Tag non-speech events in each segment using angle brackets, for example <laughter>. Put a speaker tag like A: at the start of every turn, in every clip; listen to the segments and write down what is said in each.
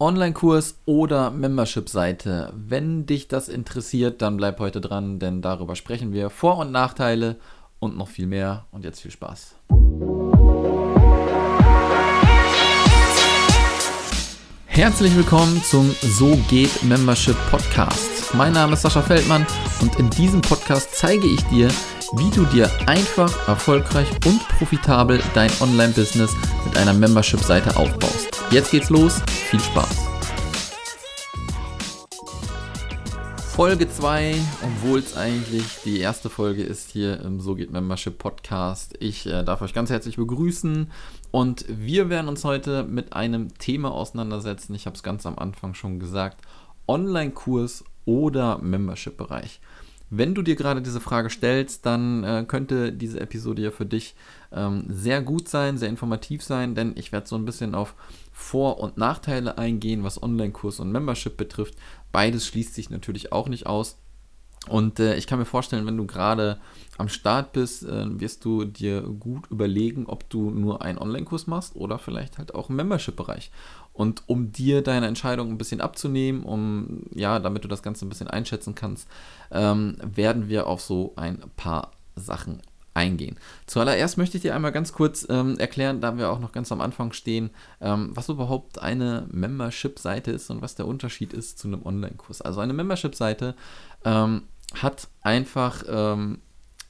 A: Online-Kurs oder Membership-Seite. Wenn dich das interessiert, dann bleib heute dran, denn darüber sprechen wir. Vor- und Nachteile und noch viel mehr. Und jetzt viel Spaß. Herzlich willkommen zum So geht Membership Podcast. Mein Name ist Sascha Feldmann und in diesem Podcast zeige ich dir, wie du dir einfach, erfolgreich und profitabel dein Online-Business mit einer Membership-Seite aufbaust. Jetzt geht's los, viel Spaß! Folge 2, obwohl es eigentlich die erste Folge ist hier im So geht Membership Podcast. Ich äh, darf euch ganz herzlich begrüßen und wir werden uns heute mit einem Thema auseinandersetzen. Ich habe es ganz am Anfang schon gesagt: Online-Kurs oder Membership-Bereich. Wenn du dir gerade diese Frage stellst, dann äh, könnte diese Episode ja für dich ähm, sehr gut sein, sehr informativ sein, denn ich werde so ein bisschen auf Vor- und Nachteile eingehen, was Online-Kurs und Membership betrifft. Beides schließt sich natürlich auch nicht aus. Und äh, ich kann mir vorstellen, wenn du gerade am Start bist, äh, wirst du dir gut überlegen, ob du nur einen Online-Kurs machst oder vielleicht halt auch einen Membership-Bereich. Und um dir deine Entscheidung ein bisschen abzunehmen, um ja, damit du das Ganze ein bisschen einschätzen kannst, ähm, werden wir auf so ein paar Sachen eingehen. Zuallererst möchte ich dir einmal ganz kurz ähm, erklären, da wir auch noch ganz am Anfang stehen, ähm, was überhaupt eine Membership-Seite ist und was der Unterschied ist zu einem Online-Kurs. Also eine Membership-Seite ähm, hat einfach ähm,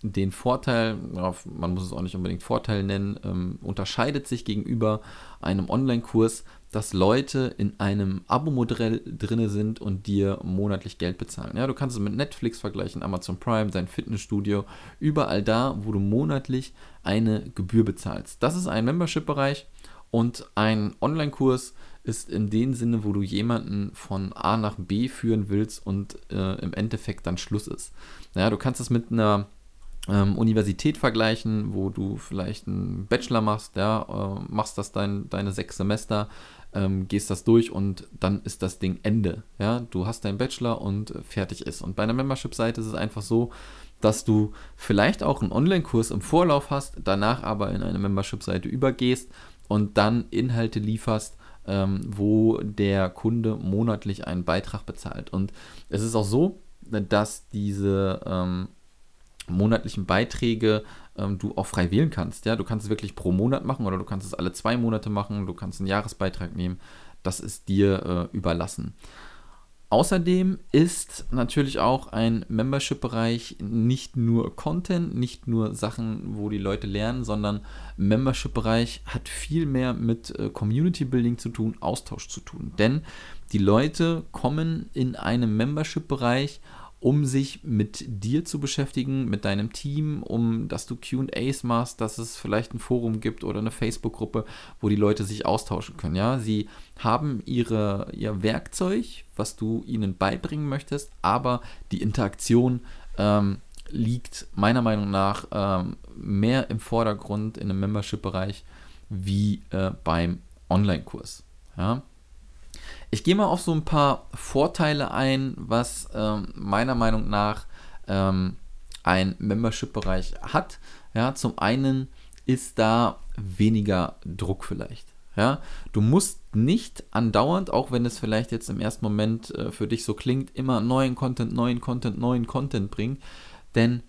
A: den Vorteil, man muss es auch nicht unbedingt Vorteil nennen, ähm, unterscheidet sich gegenüber einem Online-Kurs, dass Leute in einem Abo-Modell drin sind und dir monatlich Geld bezahlen. Ja, du kannst es mit Netflix vergleichen, Amazon Prime, dein Fitnessstudio, überall da, wo du monatlich eine Gebühr bezahlst. Das ist ein Membership-Bereich und ein Online-Kurs ist in dem Sinne, wo du jemanden von A nach B führen willst und äh, im Endeffekt dann Schluss ist. Ja, du kannst es mit einer ähm, Universität vergleichen, wo du vielleicht einen Bachelor machst, ja, äh, machst das dein, deine sechs Semester, ähm, gehst das durch und dann ist das Ding Ende. Ja, du hast deinen Bachelor und fertig ist. Und bei einer Membership-Seite ist es einfach so, dass du vielleicht auch einen Online-Kurs im Vorlauf hast, danach aber in eine Membership-Seite übergehst und dann Inhalte lieferst, ähm, wo der Kunde monatlich einen Beitrag bezahlt. Und es ist auch so, dass diese ähm, monatlichen Beiträge ähm, du auch frei wählen kannst. Ja, du kannst es wirklich pro Monat machen oder du kannst es alle zwei Monate machen. Du kannst einen Jahresbeitrag nehmen. Das ist dir äh, überlassen. Außerdem ist natürlich auch ein Membership-Bereich nicht nur Content, nicht nur Sachen, wo die Leute lernen, sondern Membership-Bereich hat viel mehr mit äh, Community-Building zu tun, Austausch zu tun. Denn die Leute kommen in einem Membership-Bereich um sich mit dir zu beschäftigen, mit deinem Team, um dass du QAs machst, dass es vielleicht ein Forum gibt oder eine Facebook-Gruppe, wo die Leute sich austauschen können. Ja, sie haben ihre, ihr Werkzeug, was du ihnen beibringen möchtest, aber die Interaktion ähm, liegt meiner Meinung nach ähm, mehr im Vordergrund in einem Membership-Bereich wie äh, beim Online-Kurs. Ja? Ich gehe mal auf so ein paar Vorteile ein, was ähm, meiner Meinung nach ähm, ein Membership-Bereich hat. Ja, zum einen ist da weniger Druck vielleicht. Ja, du musst nicht andauernd, auch wenn es vielleicht jetzt im ersten Moment äh, für dich so klingt, immer neuen Content, neuen Content, neuen Content bringen, denn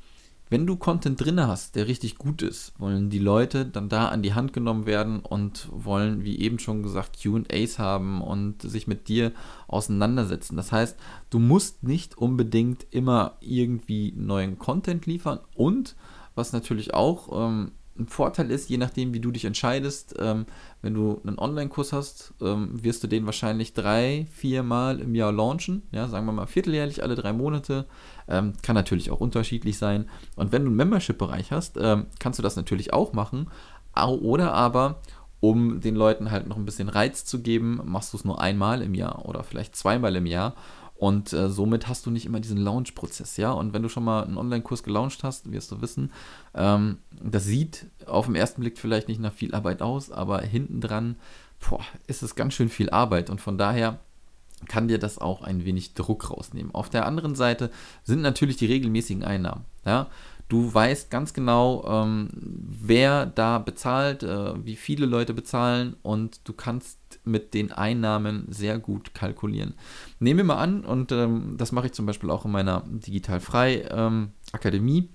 A: wenn du Content drin hast, der richtig gut ist, wollen die Leute dann da an die Hand genommen werden und wollen, wie eben schon gesagt, QAs haben und sich mit dir auseinandersetzen. Das heißt, du musst nicht unbedingt immer irgendwie neuen Content liefern und was natürlich auch ähm, ein Vorteil ist, je nachdem, wie du dich entscheidest, ähm, wenn du einen Online-Kurs hast, ähm, wirst du den wahrscheinlich drei, vier Mal im Jahr launchen. Ja, sagen wir mal vierteljährlich, alle drei Monate. Ähm, kann natürlich auch unterschiedlich sein. Und wenn du einen Membership-Bereich hast, ähm, kannst du das natürlich auch machen. Oder aber, um den Leuten halt noch ein bisschen Reiz zu geben, machst du es nur einmal im Jahr oder vielleicht zweimal im Jahr und äh, somit hast du nicht immer diesen Launch-Prozess, ja. Und wenn du schon mal einen Online-Kurs gelauncht hast, wirst du wissen, ähm, das sieht auf den ersten Blick vielleicht nicht nach viel Arbeit aus, aber hinten dran ist es ganz schön viel Arbeit. Und von daher kann dir das auch ein wenig Druck rausnehmen. Auf der anderen Seite sind natürlich die regelmäßigen Einnahmen. Ja? Du weißt ganz genau, ähm, wer da bezahlt, äh, wie viele Leute bezahlen und du kannst mit den Einnahmen sehr gut kalkulieren. Nehmen wir mal an, und ähm, das mache ich zum Beispiel auch in meiner Digital Frei ähm, Akademie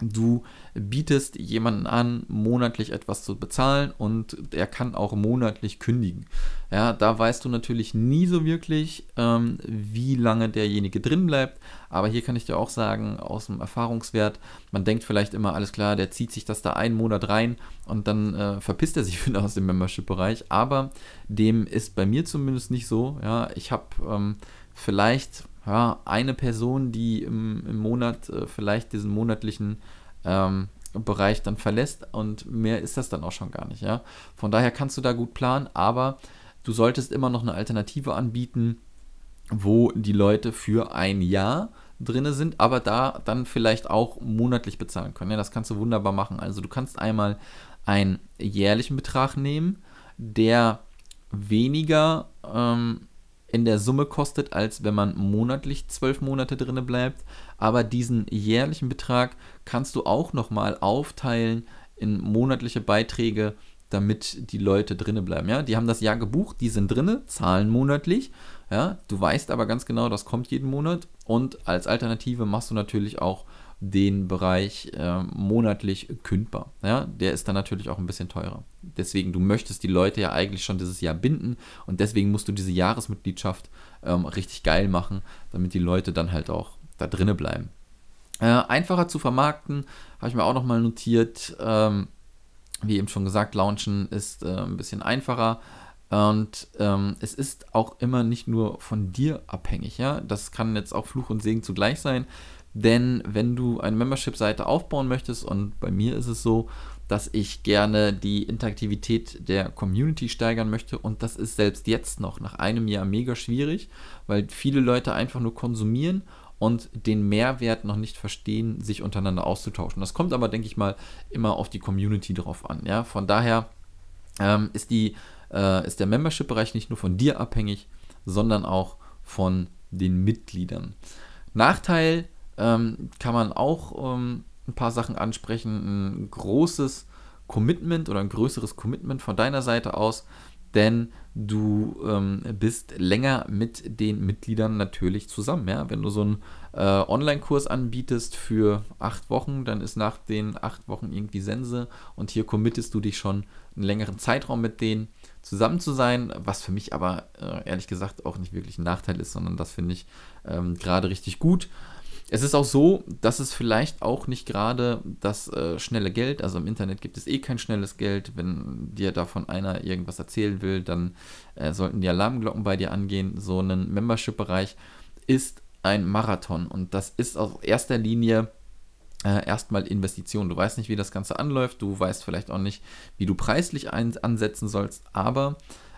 A: Du bietest jemanden an, monatlich etwas zu bezahlen und er kann auch monatlich kündigen. Ja, da weißt du natürlich nie so wirklich, ähm, wie lange derjenige drin bleibt. Aber hier kann ich dir auch sagen, aus dem Erfahrungswert, man denkt vielleicht immer, alles klar, der zieht sich das da einen Monat rein und dann äh, verpisst er sich <laughs> wieder aus dem Membership-Bereich. Aber dem ist bei mir zumindest nicht so. Ja, ich habe ähm, vielleicht ja, eine Person, die im, im Monat äh, vielleicht diesen monatlichen ähm, Bereich dann verlässt und mehr ist das dann auch schon gar nicht, ja. Von daher kannst du da gut planen, aber du solltest immer noch eine Alternative anbieten, wo die Leute für ein Jahr drinne sind, aber da dann vielleicht auch monatlich bezahlen können. Ja, das kannst du wunderbar machen. Also du kannst einmal einen jährlichen Betrag nehmen, der weniger ähm, in der Summe kostet, als wenn man monatlich zwölf Monate drinne bleibt. Aber diesen jährlichen Betrag kannst du auch nochmal aufteilen in monatliche Beiträge, damit die Leute drinne bleiben. Ja, die haben das Jahr gebucht, die sind drinne, zahlen monatlich. Ja, du weißt aber ganz genau, das kommt jeden Monat. Und als Alternative machst du natürlich auch den Bereich äh, monatlich kündbar. Ja, der ist dann natürlich auch ein bisschen teurer. Deswegen, du möchtest die Leute ja eigentlich schon dieses Jahr binden und deswegen musst du diese Jahresmitgliedschaft ähm, richtig geil machen, damit die Leute dann halt auch da drinnen bleiben. Äh, einfacher zu vermarkten, habe ich mir auch nochmal notiert. Ähm, wie eben schon gesagt, Launchen ist äh, ein bisschen einfacher. Und ähm, es ist auch immer nicht nur von dir abhängig, ja. Das kann jetzt auch Fluch und Segen zugleich sein. Denn wenn du eine Membership-Seite aufbauen möchtest, und bei mir ist es so, dass ich gerne die Interaktivität der Community steigern möchte. Und das ist selbst jetzt noch nach einem Jahr mega schwierig, weil viele Leute einfach nur konsumieren und den Mehrwert noch nicht verstehen, sich untereinander auszutauschen. Das kommt aber, denke ich mal, immer auf die Community drauf an. Ja? Von daher ähm, ist, die, äh, ist der Membership-Bereich nicht nur von dir abhängig, sondern auch von den Mitgliedern. Nachteil ähm, kann man auch ähm, ein paar Sachen ansprechen. Ein großes Commitment oder ein größeres Commitment von deiner Seite aus, denn du ähm, bist länger mit den Mitgliedern natürlich zusammen. Ja? Wenn du so einen äh, Online-Kurs anbietest für acht Wochen, dann ist nach den acht Wochen irgendwie Sense und hier committest du dich schon einen längeren Zeitraum mit denen zusammen zu sein, was für mich aber äh, ehrlich gesagt auch nicht wirklich ein Nachteil ist, sondern das finde ich ähm, gerade richtig gut. Es ist auch so, dass es vielleicht auch nicht gerade das äh, schnelle Geld, also im Internet gibt es eh kein schnelles Geld. Wenn dir davon einer irgendwas erzählen will, dann äh, sollten die Alarmglocken bei dir angehen. So ein Membership-Bereich ist ein Marathon und das ist auf erster Linie äh, erstmal Investition. Du weißt nicht, wie das Ganze anläuft, du weißt vielleicht auch nicht, wie du preislich ansetzen sollst, aber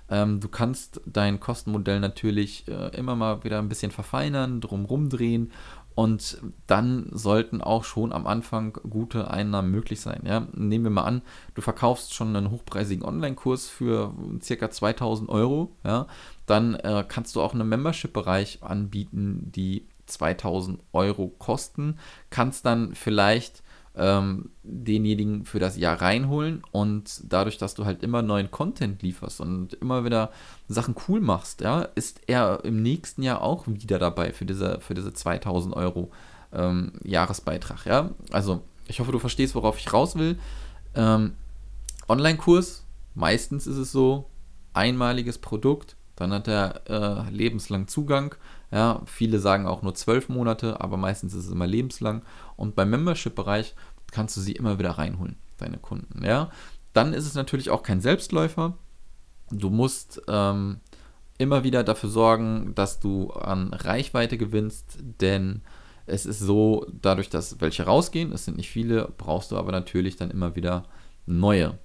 A: ähm, du kannst dein Kostenmodell natürlich äh, immer mal wieder ein bisschen verfeinern, drumrum drehen und dann sollten auch schon am Anfang gute Einnahmen möglich sein. Ja? Nehmen wir mal an, du verkaufst schon einen hochpreisigen Online-Kurs für circa 2000 Euro. Ja? Dann äh, kannst du auch einen Membership-Bereich anbieten, die 2000 Euro kosten. Kannst dann vielleicht ähm, denjenigen für das Jahr reinholen und dadurch, dass du halt immer neuen Content lieferst und immer wieder Sachen cool machst, ja, ist er im nächsten Jahr auch wieder dabei für diese, für diese 2000 Euro ähm, Jahresbeitrag, ja. Also, ich hoffe, du verstehst, worauf ich raus will. Ähm, Online-Kurs, meistens ist es so, einmaliges Produkt, dann hat er äh, lebenslang Zugang. Ja, viele sagen auch nur zwölf Monate, aber meistens ist es immer lebenslang. Und beim Membership-Bereich kannst du sie immer wieder reinholen, deine Kunden. Ja, dann ist es natürlich auch kein Selbstläufer. Du musst ähm, immer wieder dafür sorgen, dass du an Reichweite gewinnst, denn es ist so, dadurch, dass welche rausgehen, es sind nicht viele, brauchst du aber natürlich dann immer wieder neue.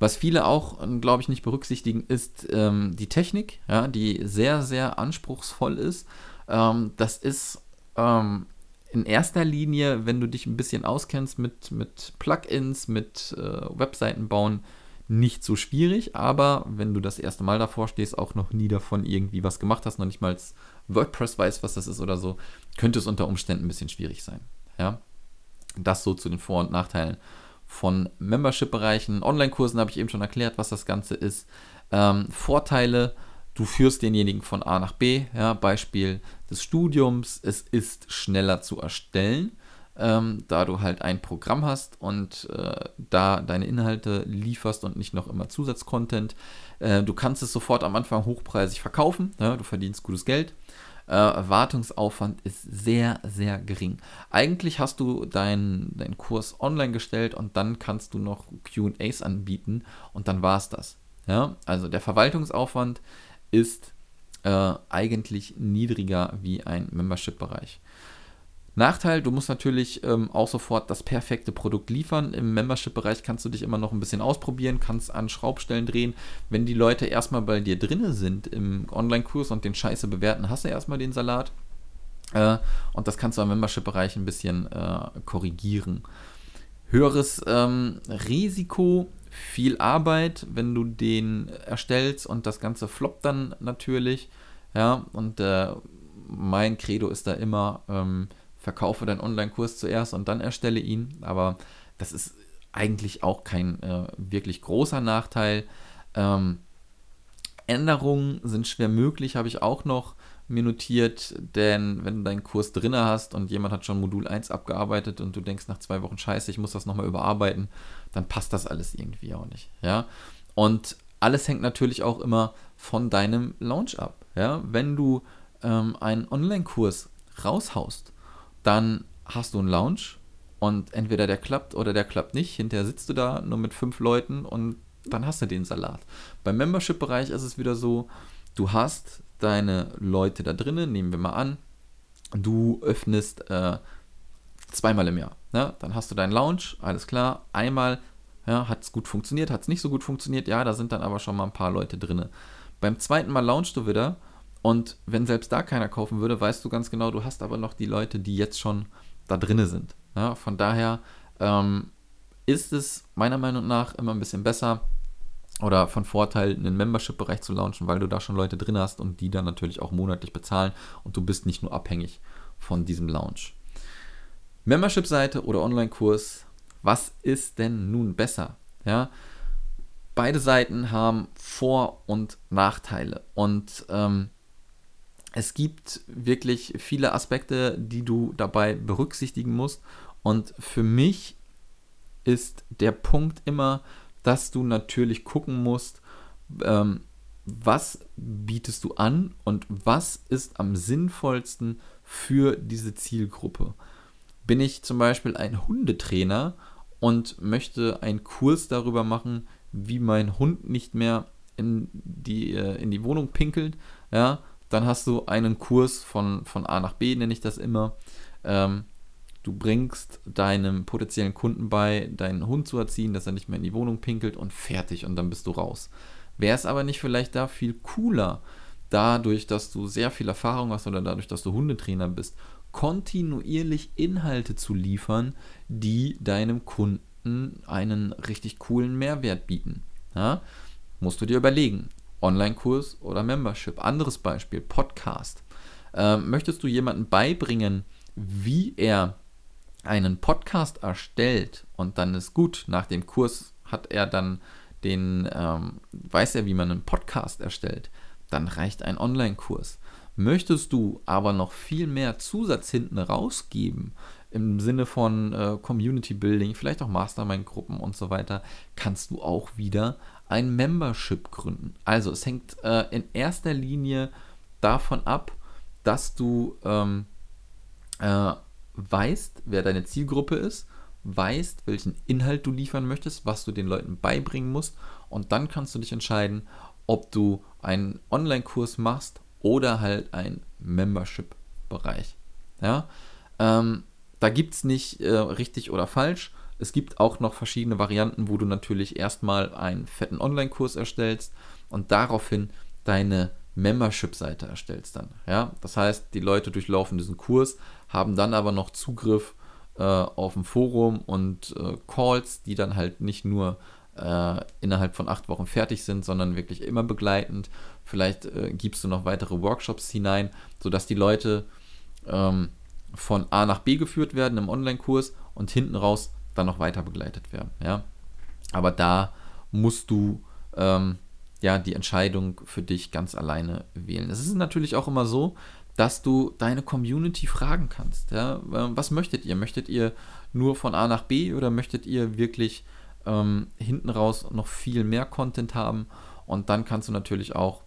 A: Was viele auch, glaube ich, nicht berücksichtigen, ist ähm, die Technik, ja, die sehr, sehr anspruchsvoll ist. Ähm, das ist ähm, in erster Linie, wenn du dich ein bisschen auskennst mit, mit Plugins, mit äh, Webseiten bauen, nicht so schwierig, aber wenn du das erste Mal davor stehst, auch noch nie davon irgendwie was gemacht hast, noch nicht mal WordPress weiß, was das ist oder so, könnte es unter Umständen ein bisschen schwierig sein. Ja? Das so zu den Vor- und Nachteilen von Membership-Bereichen. Online-Kursen habe ich eben schon erklärt, was das Ganze ist. Ähm, Vorteile, du führst denjenigen von A nach B. Ja, Beispiel des Studiums, es ist schneller zu erstellen, ähm, da du halt ein Programm hast und äh, da deine Inhalte lieferst und nicht noch immer Zusatzcontent. Äh, du kannst es sofort am Anfang hochpreisig verkaufen, ja, du verdienst gutes Geld. Äh, Wartungsaufwand ist sehr, sehr gering. Eigentlich hast du deinen dein Kurs online gestellt und dann kannst du noch QAs anbieten und dann war es das. Ja? Also der Verwaltungsaufwand ist äh, eigentlich niedriger wie ein Membership-Bereich. Nachteil, du musst natürlich ähm, auch sofort das perfekte Produkt liefern. Im Membership-Bereich kannst du dich immer noch ein bisschen ausprobieren, kannst an Schraubstellen drehen. Wenn die Leute erstmal bei dir drinne sind im Online-Kurs und den Scheiße bewerten, hast du erstmal den Salat. Äh, und das kannst du im Membership-Bereich ein bisschen äh, korrigieren. Höheres ähm, Risiko, viel Arbeit, wenn du den erstellst und das Ganze floppt dann natürlich. Ja, und äh, mein Credo ist da immer, ähm, verkaufe deinen Online-Kurs zuerst und dann erstelle ihn. Aber das ist eigentlich auch kein äh, wirklich großer Nachteil. Ähm, Änderungen sind schwer möglich, habe ich auch noch mir notiert, denn wenn du deinen Kurs drin hast und jemand hat schon Modul 1 abgearbeitet und du denkst nach zwei Wochen, scheiße, ich muss das nochmal überarbeiten, dann passt das alles irgendwie auch nicht. Ja? Und alles hängt natürlich auch immer von deinem Launch ab. Ja? Wenn du ähm, einen Online-Kurs raushaust dann hast du einen Lounge und entweder der klappt oder der klappt nicht. Hinterher sitzt du da nur mit fünf Leuten und dann hast du den Salat. Beim Membership-Bereich ist es wieder so, du hast deine Leute da drinnen, nehmen wir mal an, du öffnest äh, zweimal im Jahr. Ne? Dann hast du deinen Lounge, alles klar, einmal ja, hat es gut funktioniert, hat es nicht so gut funktioniert, ja, da sind dann aber schon mal ein paar Leute drin. Beim zweiten Mal launchst du wieder und wenn selbst da keiner kaufen würde, weißt du ganz genau, du hast aber noch die Leute, die jetzt schon da drinne sind. Ja, von daher ähm, ist es meiner Meinung nach immer ein bisschen besser oder von Vorteil, einen Membership-Bereich zu launchen, weil du da schon Leute drin hast und die dann natürlich auch monatlich bezahlen und du bist nicht nur abhängig von diesem Launch. Membership-Seite oder Online-Kurs, was ist denn nun besser? Ja, beide Seiten haben Vor- und Nachteile und ähm, es gibt wirklich viele Aspekte, die du dabei berücksichtigen musst. Und für mich ist der Punkt immer, dass du natürlich gucken musst, ähm, was bietest du an und was ist am sinnvollsten für diese Zielgruppe. Bin ich zum Beispiel ein Hundetrainer und möchte einen Kurs darüber machen, wie mein Hund nicht mehr in die, äh, in die Wohnung pinkelt, ja, dann hast du einen Kurs von, von A nach B, nenne ich das immer. Ähm, du bringst deinem potenziellen Kunden bei, deinen Hund zu erziehen, dass er nicht mehr in die Wohnung pinkelt und fertig und dann bist du raus. Wäre es aber nicht vielleicht da viel cooler, dadurch, dass du sehr viel Erfahrung hast oder dadurch, dass du Hundetrainer bist, kontinuierlich Inhalte zu liefern, die deinem Kunden einen richtig coolen Mehrwert bieten. Ja? Musst du dir überlegen. Online-Kurs oder Membership. Anderes Beispiel, Podcast. Ähm, möchtest du jemandem beibringen, wie er einen Podcast erstellt und dann ist gut, nach dem Kurs hat er dann den, ähm, weiß er, wie man einen Podcast erstellt, dann reicht ein Online-Kurs. Möchtest du aber noch viel mehr Zusatz hinten rausgeben, im Sinne von äh, Community Building, vielleicht auch Mastermind-Gruppen und so weiter, kannst du auch wieder ein Membership gründen. Also es hängt äh, in erster Linie davon ab, dass du ähm, äh, weißt, wer deine Zielgruppe ist, weißt, welchen Inhalt du liefern möchtest, was du den Leuten beibringen musst und dann kannst du dich entscheiden, ob du einen Online-Kurs machst oder halt einen Membership-Bereich. Ja? Ähm, da gibt es nicht äh, richtig oder falsch. Es gibt auch noch verschiedene Varianten, wo du natürlich erstmal einen fetten Online-Kurs erstellst und daraufhin deine Membership-Seite erstellst dann. Ja? Das heißt, die Leute durchlaufen diesen Kurs, haben dann aber noch Zugriff äh, auf ein Forum und äh, Calls, die dann halt nicht nur äh, innerhalb von acht Wochen fertig sind, sondern wirklich immer begleitend. Vielleicht äh, gibst du noch weitere Workshops hinein, sodass die Leute ähm, von A nach B geführt werden im Online-Kurs und hinten raus dann noch weiter begleitet werden. Ja? Aber da musst du ähm, ja die Entscheidung für dich ganz alleine wählen. Es ist natürlich auch immer so, dass du deine Community fragen kannst. Ja? Ähm, was möchtet ihr? Möchtet ihr nur von A nach B oder möchtet ihr wirklich ähm, hinten raus noch viel mehr Content haben? Und dann kannst du natürlich auch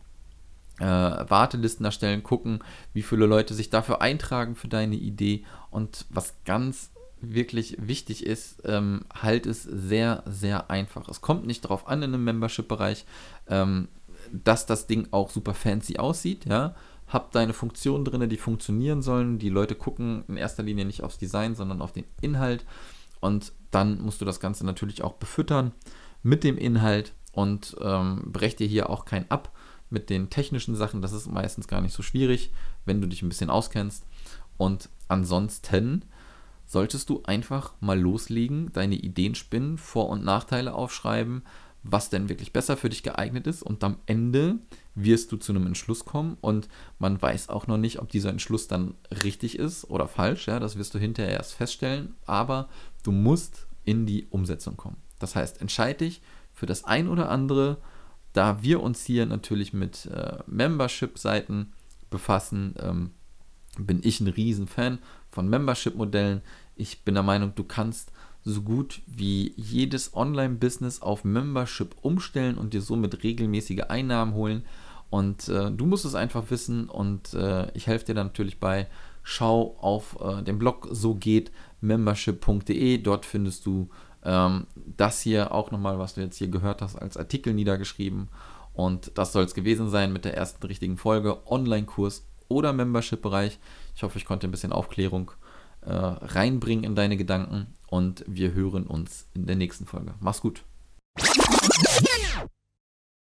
A: äh, Wartelisten erstellen, gucken, wie viele Leute sich dafür eintragen für deine Idee. Und was ganz wirklich wichtig ist, ähm, halt es sehr, sehr einfach. Es kommt nicht darauf an in einem Membership-Bereich, ähm, dass das Ding auch super fancy aussieht, ja. Hab deine Funktionen drin, die funktionieren sollen. Die Leute gucken in erster Linie nicht aufs Design, sondern auf den Inhalt. Und dann musst du das Ganze natürlich auch befüttern mit dem Inhalt und ähm, brech dir hier auch kein ab mit den technischen Sachen. Das ist meistens gar nicht so schwierig, wenn du dich ein bisschen auskennst. Und ansonsten solltest du einfach mal loslegen, deine Ideen spinnen, Vor- und Nachteile aufschreiben, was denn wirklich besser für dich geeignet ist. Und am Ende wirst du zu einem Entschluss kommen und man weiß auch noch nicht, ob dieser Entschluss dann richtig ist oder falsch. Ja, das wirst du hinterher erst feststellen. Aber du musst in die Umsetzung kommen. Das heißt, entscheide dich für das ein oder andere, da wir uns hier natürlich mit äh, Membership-Seiten befassen, ähm, bin ich ein Riesenfan von Membership-Modellen. Ich bin der Meinung, du kannst so gut wie jedes Online-Business auf Membership umstellen und dir somit regelmäßige Einnahmen holen. Und äh, du musst es einfach wissen und äh, ich helfe dir da natürlich bei. Schau auf äh, den Blog so geht membership.de. Dort findest du ähm, das hier auch nochmal, was du jetzt hier gehört hast, als Artikel niedergeschrieben. Und das soll es gewesen sein mit der ersten richtigen Folge, Online-Kurs oder Membership-Bereich. Ich hoffe, ich konnte ein bisschen Aufklärung äh, reinbringen in deine Gedanken und wir hören uns in der nächsten Folge. Mach's gut.